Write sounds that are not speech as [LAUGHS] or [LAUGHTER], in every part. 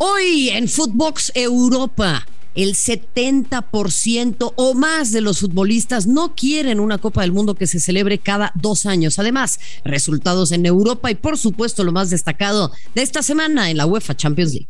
Hoy en Footbox Europa, el 70% o más de los futbolistas no quieren una Copa del Mundo que se celebre cada dos años. Además, resultados en Europa y por supuesto lo más destacado de esta semana en la UEFA Champions League.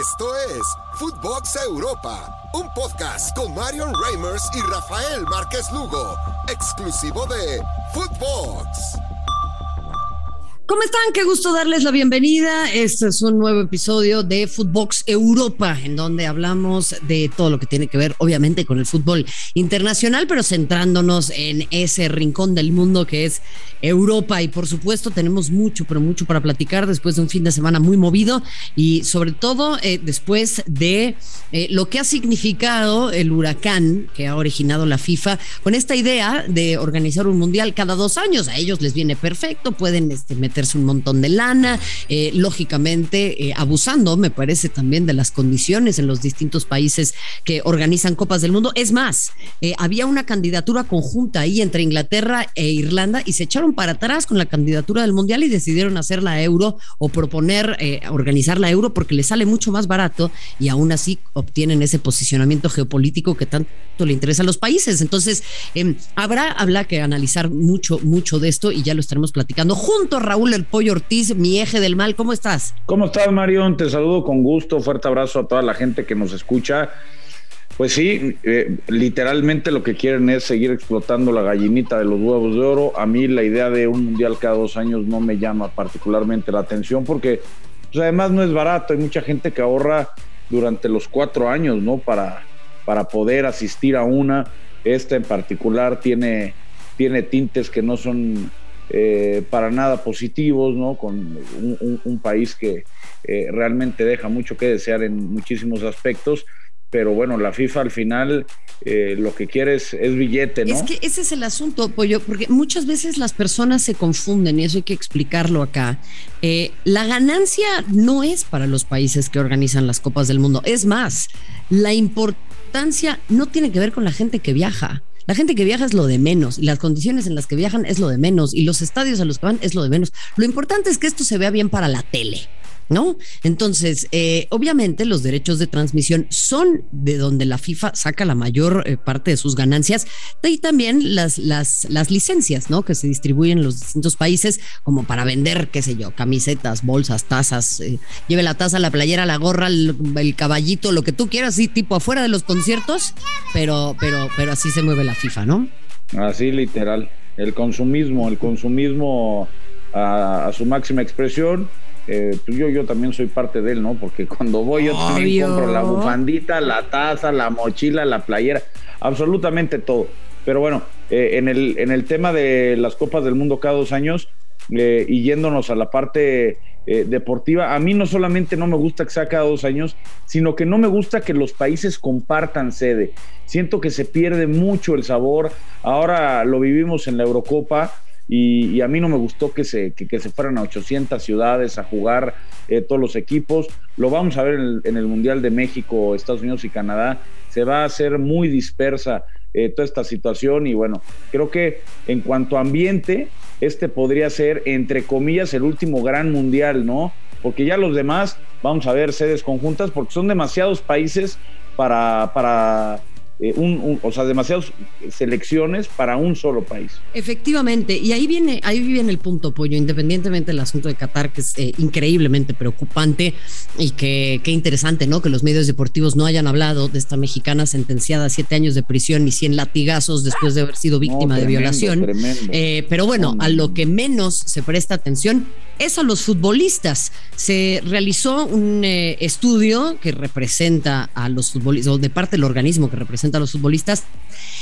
Esto es Footbox Europa, un podcast con Marion Reimers y Rafael Márquez Lugo, exclusivo de Footbox. ¿Cómo están? Qué gusto darles la bienvenida. Este es un nuevo episodio de Footbox Europa, en donde hablamos de todo lo que tiene que ver, obviamente, con el fútbol internacional, pero centrándonos en ese rincón del mundo que es Europa. Y por supuesto, tenemos mucho, pero mucho para platicar después de un fin de semana muy movido y sobre todo eh, después de eh, lo que ha significado el huracán que ha originado la FIFA con esta idea de organizar un mundial cada dos años. A ellos les viene perfecto, pueden este, meter un montón de lana, eh, lógicamente eh, abusando, me parece, también de las condiciones en los distintos países que organizan Copas del Mundo. Es más, eh, había una candidatura conjunta ahí entre Inglaterra e Irlanda y se echaron para atrás con la candidatura del Mundial y decidieron hacer la euro o proponer organizar la euro porque le sale mucho más barato y aún así obtienen ese posicionamiento geopolítico que tanto le interesa a los países. Entonces, em, habrá, habrá que analizar mucho, mucho de esto y ya lo estaremos platicando junto Raúl el Pollo Ortiz, mi eje del mal. ¿Cómo estás? ¿Cómo estás, Marión? Te saludo con gusto. Fuerte abrazo a toda la gente que nos escucha. Pues sí, eh, literalmente lo que quieren es seguir explotando la gallinita de los huevos de oro. A mí la idea de un mundial cada dos años no me llama particularmente la atención porque pues, además no es barato. Hay mucha gente que ahorra durante los cuatro años, ¿no? Para, para poder asistir a una. Esta en particular tiene, tiene tintes que no son eh, para nada positivos, ¿no? Con un, país que eh, realmente deja mucho que desear en muchísimos aspectos. Pero bueno, la FIFA al final eh, lo que quiere es, billete, ¿no? Es que ese es el asunto, Pollo, porque muchas veces las personas se confunden y eso hay que explicarlo acá. la ganancia no es para los países que organizan las Copas del Mundo. Es más, la importancia no tiene que ver con la gente que viaja. La gente que viaja es lo de menos y las condiciones en las que viajan es lo de menos y los estadios a los que van es lo de menos. Lo importante es que esto se vea bien para la tele. ¿No? Entonces, eh, obviamente los derechos de transmisión son de donde la FIFA saca la mayor eh, parte de sus ganancias y también las, las, las licencias, ¿no? Que se distribuyen en los distintos países como para vender, qué sé yo, camisetas, bolsas, tazas, eh, lleve la taza, la playera, la gorra, el, caballito, lo que tú quieras, sí, tipo afuera de los conciertos, pero, pero, pero así se mueve la FIFA, ¿no? Así literal, el consumismo, el consumismo a su máxima expresión eh, pues yo, yo también soy parte de él, ¿no? Porque cuando voy yo también compro la bufandita, la taza, la mochila, la playera, absolutamente todo. Pero bueno, eh, en, el, en el tema de las Copas del Mundo cada dos años eh, y yéndonos a la parte deportiva, a mí no solamente no me gusta que sea cada dos años, sino que no me gusta que los países compartan sede. Siento que se pierde mucho el sabor. Ahora lo vivimos en la Eurocopa y, a mí no me gustó que se, que, se fueran a 800 ciudades a jugar eh, todos los equipos. Lo vamos a ver en el, Mundial de México, Estados Unidos y Canadá. Se va a hacer muy dispersa eh, toda esta situación y bueno, creo que en cuanto a ambiente, este podría ser, entre comillas, el último gran mundial, ¿no? Porque ya los demás, vamos a ver sedes conjuntas, porque son demasiados países para, para eh, un, o sea, demasiadas selecciones para un solo país. Efectivamente, y ahí viene, ahí viene el punto, Pollo, independientemente del asunto de Qatar, que es eh, increíblemente preocupante y que qué interesante, ¿no? Que los medios deportivos no hayan hablado de esta mexicana sentenciada a siete años de prisión y cien latigazos después de haber sido víctima de violación. Eh, pero bueno, a lo que menos se presta atención es a los futbolistas. Se realizó un estudio que representa a los futbolistas, o de parte del organismo que representa a los futbolistas,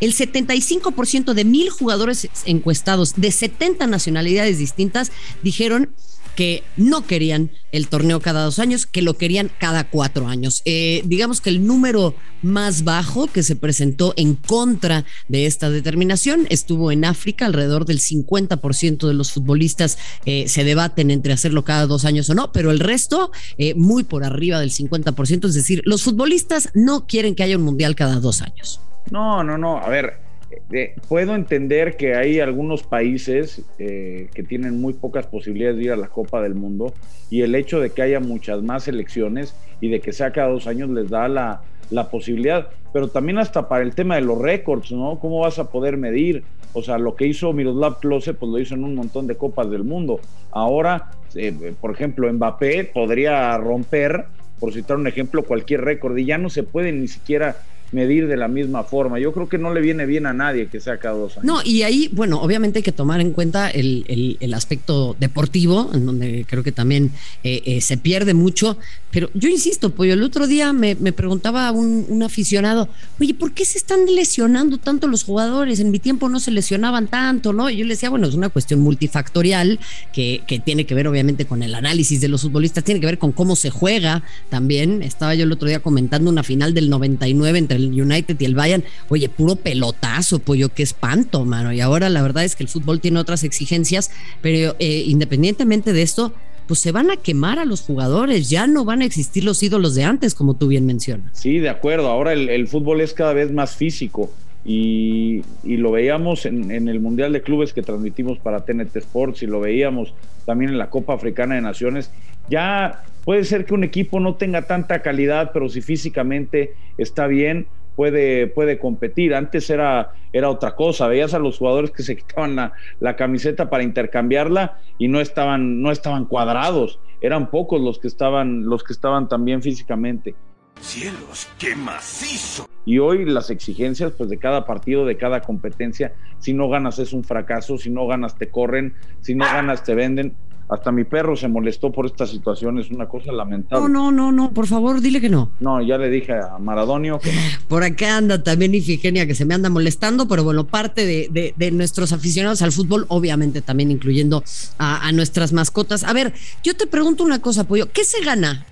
el 75% de mil jugadores encuestados de 70 nacionalidades distintas dijeron que no querían el torneo cada dos años, que lo querían cada cuatro años. Eh, digamos que el número más bajo que se presentó en contra de esta determinación estuvo en África, alrededor del 50% de los futbolistas eh, se debaten entre hacerlo cada dos años o no, pero el resto eh, muy por arriba del 50%, es decir, los futbolistas no quieren que haya un mundial cada dos años. No, no, no, a ver, eh, puedo entender que hay algunos países eh, que tienen muy pocas posibilidades de ir a la Copa del Mundo y el hecho de que haya muchas más elecciones y de que sea cada dos años les da la, posibilidad, pero también hasta para el tema de los récords, ¿no? ¿Cómo vas a poder medir? O sea, lo que hizo Miroslav Klose, pues lo hizo en un montón de copas del mundo. Ahora, eh, por ejemplo, Mbappé podría romper, por citar un ejemplo, cualquier récord y ya no se puede ni siquiera medir de la misma forma. Yo creo que no le viene bien a nadie que sea cada dos años. No, y ahí, bueno, obviamente hay que tomar en cuenta el, aspecto deportivo, en donde creo que también eh, eh, se pierde mucho. Pero yo insisto, Pollo, el otro día me, preguntaba un, aficionado, oye, ¿por qué se están lesionando tanto los jugadores? En mi tiempo no se lesionaban tanto, ¿no? Y yo le decía, bueno, es una cuestión multifactorial que, que tiene que ver obviamente con el análisis de los futbolistas, tiene que ver con cómo se juega también. Estaba yo el otro día comentando una final del 99 entre el United y el Bayern, oye, puro pelotazo, pollo, qué espanto, mano. Y ahora la verdad es que el fútbol tiene otras exigencias, pero eh, independientemente de esto, pues se van a quemar a los jugadores, ya no van a existir los ídolos de antes, como tú bien mencionas. Sí, de acuerdo, ahora el, fútbol es cada vez más físico. Y, lo veíamos en, el Mundial de Clubes que transmitimos para TNT Sports y lo veíamos también en la Copa Africana de Naciones. Ya puede ser que un equipo no tenga tanta calidad, pero si físicamente está bien, puede, puede competir. Antes era, era otra cosa, veías a los jugadores que se quitaban la, la, camiseta para intercambiarla y no estaban, no estaban cuadrados, eran pocos los que estaban, los que estaban también físicamente. Cielos, qué macizo. Y hoy las exigencias pues de cada partido, de cada competencia, si no ganas es un fracaso, si no ganas te corren, si no ganas te venden. Hasta mi perro se molestó por esta situación, es una cosa lamentable. No, no, no, no, por favor, dile que no. No, ya le dije a Maradonio que no. [LAUGHS] Por acá anda también Ifigenia que se me anda molestando, pero bueno, parte de, nuestros aficionados al fútbol, obviamente también incluyendo a, a, nuestras mascotas. A ver, yo te pregunto una cosa, Pollo, ¿qué se gana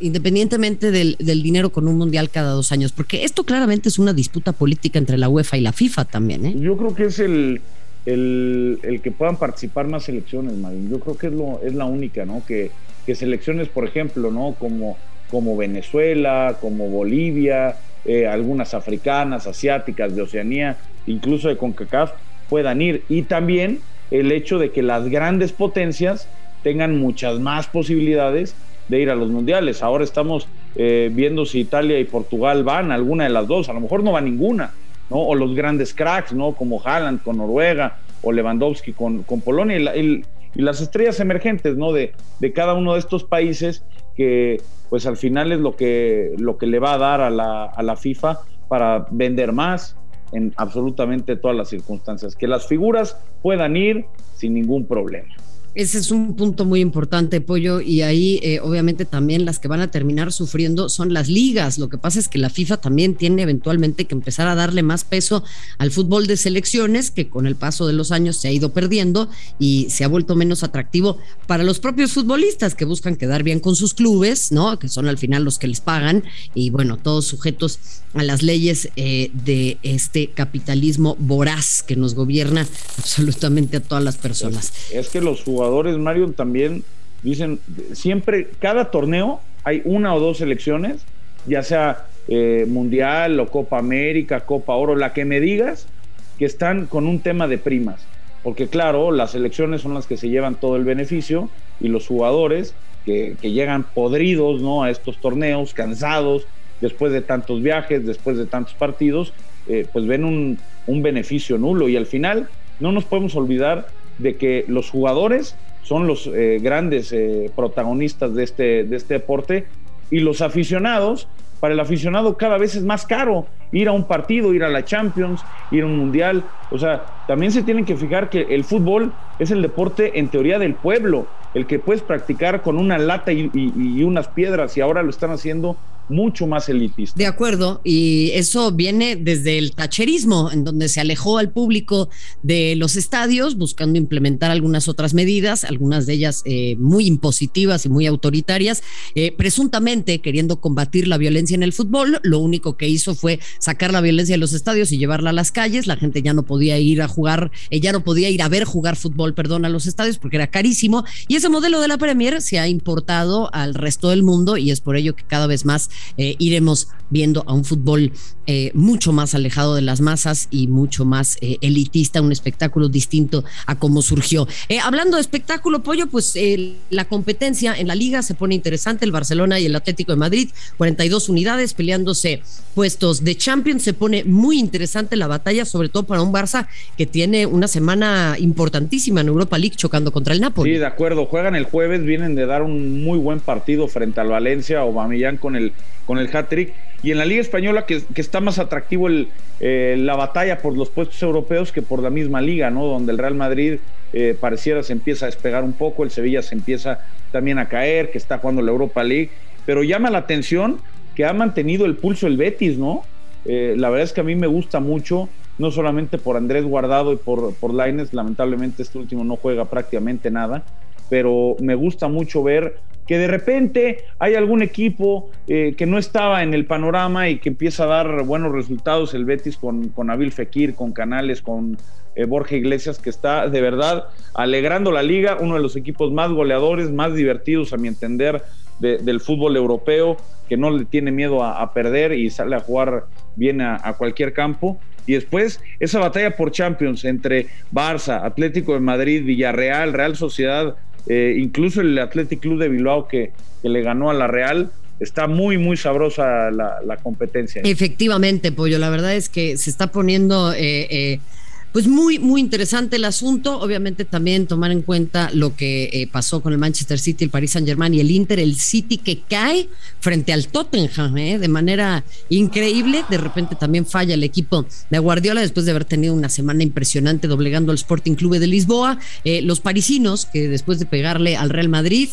independientemente del, dinero con un mundial cada dos años? Porque esto claramente es una disputa política entre la UEFA y la FIFA también. ¿eh? Yo creo que es el, el, que puedan participar más selecciones, Marín. Yo creo que es, lo, es la única, ¿no? Que, que selecciones, por ejemplo, ¿no? Como, como Venezuela, como Bolivia, eh, algunas africanas, asiáticas, de Oceanía, incluso de CONCACAF, puedan ir. Y también el hecho de que las grandes potencias tengan muchas más posibilidades de ir a los mundiales. Ahora estamos eh, viendo si Italia y Portugal van, alguna de las dos, a lo mejor no va ninguna, ¿no? O los grandes cracks, ¿no? Como Haaland con Noruega o Lewandowski con, con Polonia y, las estrellas emergentes, ¿no? De, de cada uno de estos países que pues al final es lo que, lo que le va a dar a la, a la FIFA para vender más en absolutamente todas las circunstancias, que las figuras puedan ir sin ningún problema. Ese es un punto muy importante, Pollo, y ahí eh, obviamente también las que van a terminar sufriendo son las ligas. Lo que pasa es que la FIFA también tiene eventualmente que empezar a darle más peso al fútbol de selecciones, que con el paso de los años se ha ido perdiendo y se ha vuelto menos atractivo para los propios futbolistas que buscan quedar bien con sus clubes, ¿no? Que son al final los que les pagan y bueno, todos sujetos a las leyes eh, de este capitalismo voraz que nos gobierna absolutamente a todas las personas. Es que los jugadores jugadores, Mario, también dicen, siempre, cada torneo hay una o dos selecciones, ya sea eh, Mundial o Copa América, Copa Oro, la que me digas, que están con un tema de primas. Porque claro, las selecciones son las que se llevan todo el beneficio y los jugadores que, llegan podridos ¿no? a estos torneos, cansados, después de tantos viajes, después de tantos partidos, eh, pues ven un, un beneficio nulo. Y al final no nos podemos olvidar de que los jugadores son los eh, grandes eh, protagonistas de este, de este deporte y los aficionados, para el aficionado cada vez es más caro ir a un partido, ir a la Champions, ir a un mundial. O sea, también se tienen que fijar que el fútbol es el deporte en teoría del pueblo, el que puedes practicar con una lata y unas piedras y ahora lo están haciendo mucho más elitista. De acuerdo, y eso viene desde el tacherismo, en donde se alejó al público de los estadios buscando implementar algunas otras medidas, algunas de ellas eh, muy impositivas y muy autoritarias, eh, presuntamente queriendo combatir la violencia en el fútbol. Lo único que hizo fue sacar la violencia de los estadios y llevarla a las calles. La gente ya no podía ir a jugar, eh, ya no podía ir a ver jugar fútbol, perdón, a los estadios porque era carísimo. Y ese modelo de la Premier se ha importado al resto del mundo y es por ello que cada vez más eh, iremos viendo a un fútbol eh, mucho más alejado de las masas y mucho más elitista, un espectáculo distinto a cómo surgió. hablando de espectáculo, Pollo, pues la competencia en la liga se pone interesante. El Barcelona y el Atlético de Madrid, 42 unidades peleándose puestos de Champions. Se pone muy interesante la batalla, sobre todo para un Barça que tiene una semana importantísima en Europa League chocando contra el Napoli. Sí, de acuerdo. Juegan el jueves, vienen de dar un muy buen partido frente al Valencia, o Bamillán con el, con el hat-trick. Y en la Liga Española, que, está más atractivo eh, la batalla por los puestos europeos que por la misma liga, ¿no? Donde el Real Madrid eh, pareciera se empieza a despegar un poco, el Sevilla se empieza también a caer, que está jugando la Europa League, pero llama la atención que ha mantenido el pulso el Betis, ¿no? Eh, la verdad es que a mí me gusta mucho, no solamente por Andrés Guardado y por, por Laines, lamentablemente este último no juega prácticamente nada, pero me gusta mucho ver que de repente hay algún equipo eh, que no estaba en el panorama y que empieza a dar buenos resultados, el Betis con, con Abil Fekir, con Canales, con eh, Borja Iglesias, que está de verdad alegrando la liga, uno de los equipos más goleadores, más divertidos a mi entender del fútbol europeo, que no le tiene miedo a, perder y sale a jugar bien a, cualquier campo. Y después esa batalla por Champions entre Barça, Atlético de Madrid, Villarreal, Real Sociedad, eh, incluso el Athletic Club de Bilbao que, que, le ganó a la Real. Está muy, muy sabrosa la, competencia. Efectivamente, Pollo. La verdad es que se está poniendo eh, pues muy, muy interesante el asunto. Obviamente también tomar en cuenta lo que eh, pasó con el Manchester City, el Paris Saint Germain y el Inter, el City que cae frente al Tottenham eh, de manera increíble. De repente también falla el equipo de Guardiola después de haber tenido una semana impresionante doblegando al Sporting Club de Lisboa. Eh, los parisinos que después de pegarle al Real Madrid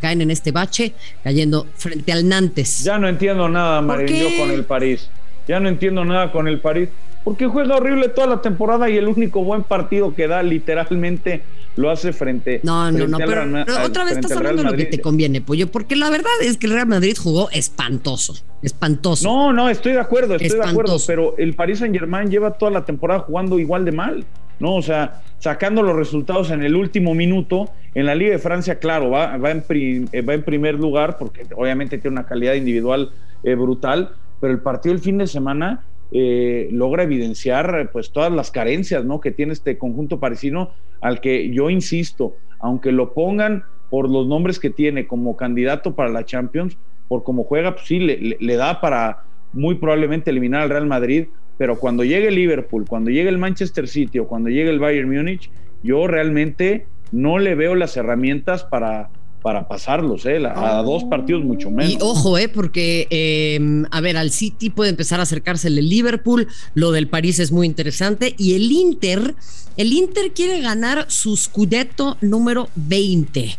caen en este bache, cayendo frente al Nantes. Ya no entiendo nada, Marín, con el París. Ya no entiendo nada con el París porque juega horrible toda la temporada y el único buen partido que da literalmente lo hace frente No, no, no, pero, otra vez estás hablando de lo que te conviene, Pollo, porque la verdad es que el Real Madrid jugó espantoso, espantoso. No, no, estoy de acuerdo, estoy de acuerdo, pero el Paris Saint-Germain lleva toda la temporada jugando igual de mal, ¿no? O sea, sacando los resultados en el último minuto. En la Liga de Francia, claro, va, va, en, eh, va en primer lugar porque obviamente tiene una calidad individual eh, brutal, pero el partido el fin de semana eh, logra evidenciar pues todas las carencias ¿no? que tiene este conjunto parisino al que yo insisto, aunque lo pongan por los nombres que tiene como candidato para la Champions, por cómo juega, pues sí, le, da para muy probablemente eliminar al Real Madrid, pero cuando llegue el Liverpool, cuando llegue el Manchester City o cuando llegue el Bayern Múnich, yo realmente no le veo las herramientas para, para pasarlos, ¿eh? a dos partidos mucho menos. Y ojo, ¿eh? porque, em, a ver, al City puede empezar a acercarse el Liverpool, lo del París es muy interesante, y el Inter, el Inter quiere ganar su Scudetto número 20.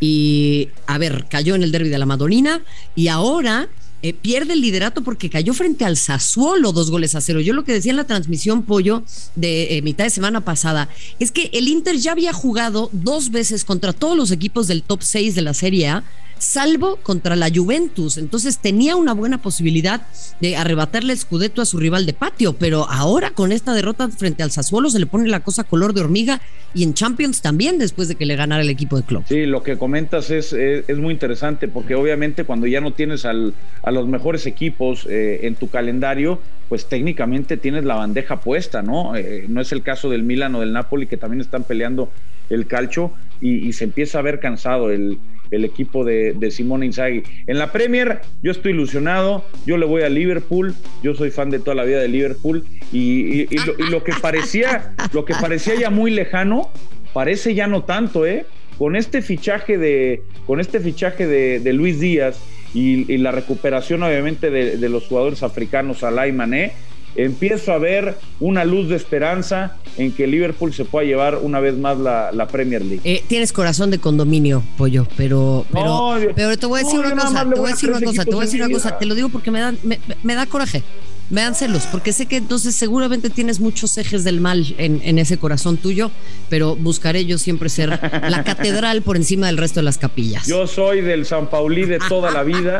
Y, a ver, cayó en el derby de la Madonina y ahora eh, pierde el liderato porque cayó frente al Sassuolo dos goles a cero. Yo lo que decía en la transmisión Pollo de eh, mitad de semana pasada es que el Inter ya había jugado dos veces contra todos los equipos del top 6 de la Serie A salvo contra la Juventus. Entonces tenía una buena posibilidad de arrebatarle el Scudetto a su rival de patio, pero ahora con esta derrota frente al Sassuolo se le pone la cosa color de hormiga y en Champions también después de que le ganara el equipo de club. Sí, lo que comentas es, es, muy interesante porque obviamente cuando ya no tienes al, a los mejores equipos eh, en tu calendario, pues técnicamente tienes la bandeja puesta, ¿no? Eh, no es el caso del Milan o del Napoli que también están peleando el calcho y, y se empieza a ver cansado el, el equipo de, de Simone Inzaghi. En la Premier yo estoy ilusionado, yo le voy a Liverpool, yo soy fan de toda la vida de Liverpool y, lo, que parecía, lo que parecía ya muy lejano, parece ya no tanto, ¿eh? Con este fichaje de, con este fichaje de, Luis Díaz y, la recuperación obviamente de, los jugadores africanos, Alay Mané, empiezo a ver una luz de esperanza en que Liverpool se pueda llevar una vez más la, Premier League. Eh, tienes corazón de condominio, pollo, pero, pero, pero te voy a decir una cosa, te voy a decir una cosa, te voy a decir una cosa, te lo digo porque me da, me, da coraje. Véanselos, porque sé que entonces seguramente tienes muchos ejes del mal en, ese corazón tuyo, pero buscaré yo siempre ser la catedral por encima del resto de las capillas. Yo soy del San Pauli de toda la vida,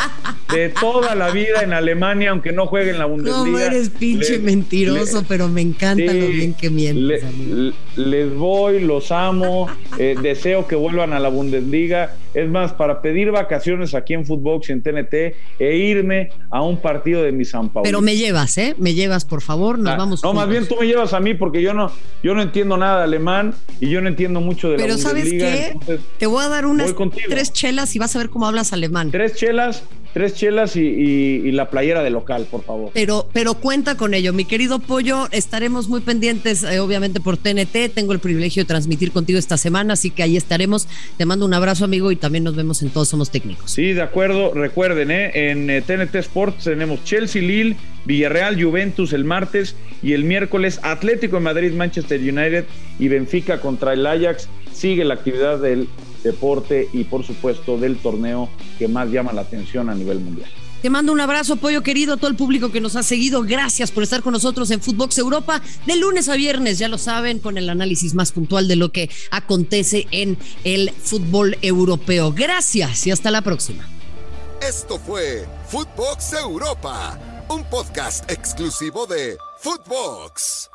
de toda la vida en Alemania, aunque no juegue en la Bundesliga. No eres pinche mentiroso, pero me encanta lo bien que mientes. les voy, los amo, eh, deseo que vuelvan a la Bundesliga. Es más, para pedir vacaciones aquí en Footbox y en TNT e irme a un partido de mi San Paulo. Pero me llevas, ¿eh? Me llevas, por favor, nos ah, vamos. No, más bien tú me llevas a mí porque yo no, yo no entiendo nada de alemán y yo no entiendo mucho de Pero la Bundesliga. Pero ¿sabes qué? Te voy a dar unas tres chelas y vas a ver cómo hablas alemán. Tres chelas tres chelas y, la playera de local, por favor. Pero, pero cuenta con ello, mi querido Pollo. Estaremos muy pendientes, eh, obviamente, por TNT. Tengo el privilegio de transmitir contigo esta semana, así que ahí estaremos. Te mando un abrazo, amigo, y también nos vemos en Todos Somos Técnicos. Sí, de acuerdo. Recuerden, ¿eh? en TNT eh, Sports tenemos Chelsea, Lille, Villarreal, Juventus el martes y el miércoles Atlético de Madrid, Manchester United y Benfica contra el Ajax. Sigue la actividad del deporte y por supuesto del torneo que más llama la atención a nivel mundial. Te mando un abrazo, pollo querido, a todo el público que nos ha seguido. Gracias por estar con nosotros en Footbox Europa de lunes a viernes, ya lo saben, con el análisis más puntual de lo que acontece en el fútbol europeo. Gracias y hasta la próxima. Esto fue Footbox Europa, un podcast exclusivo de Footbox.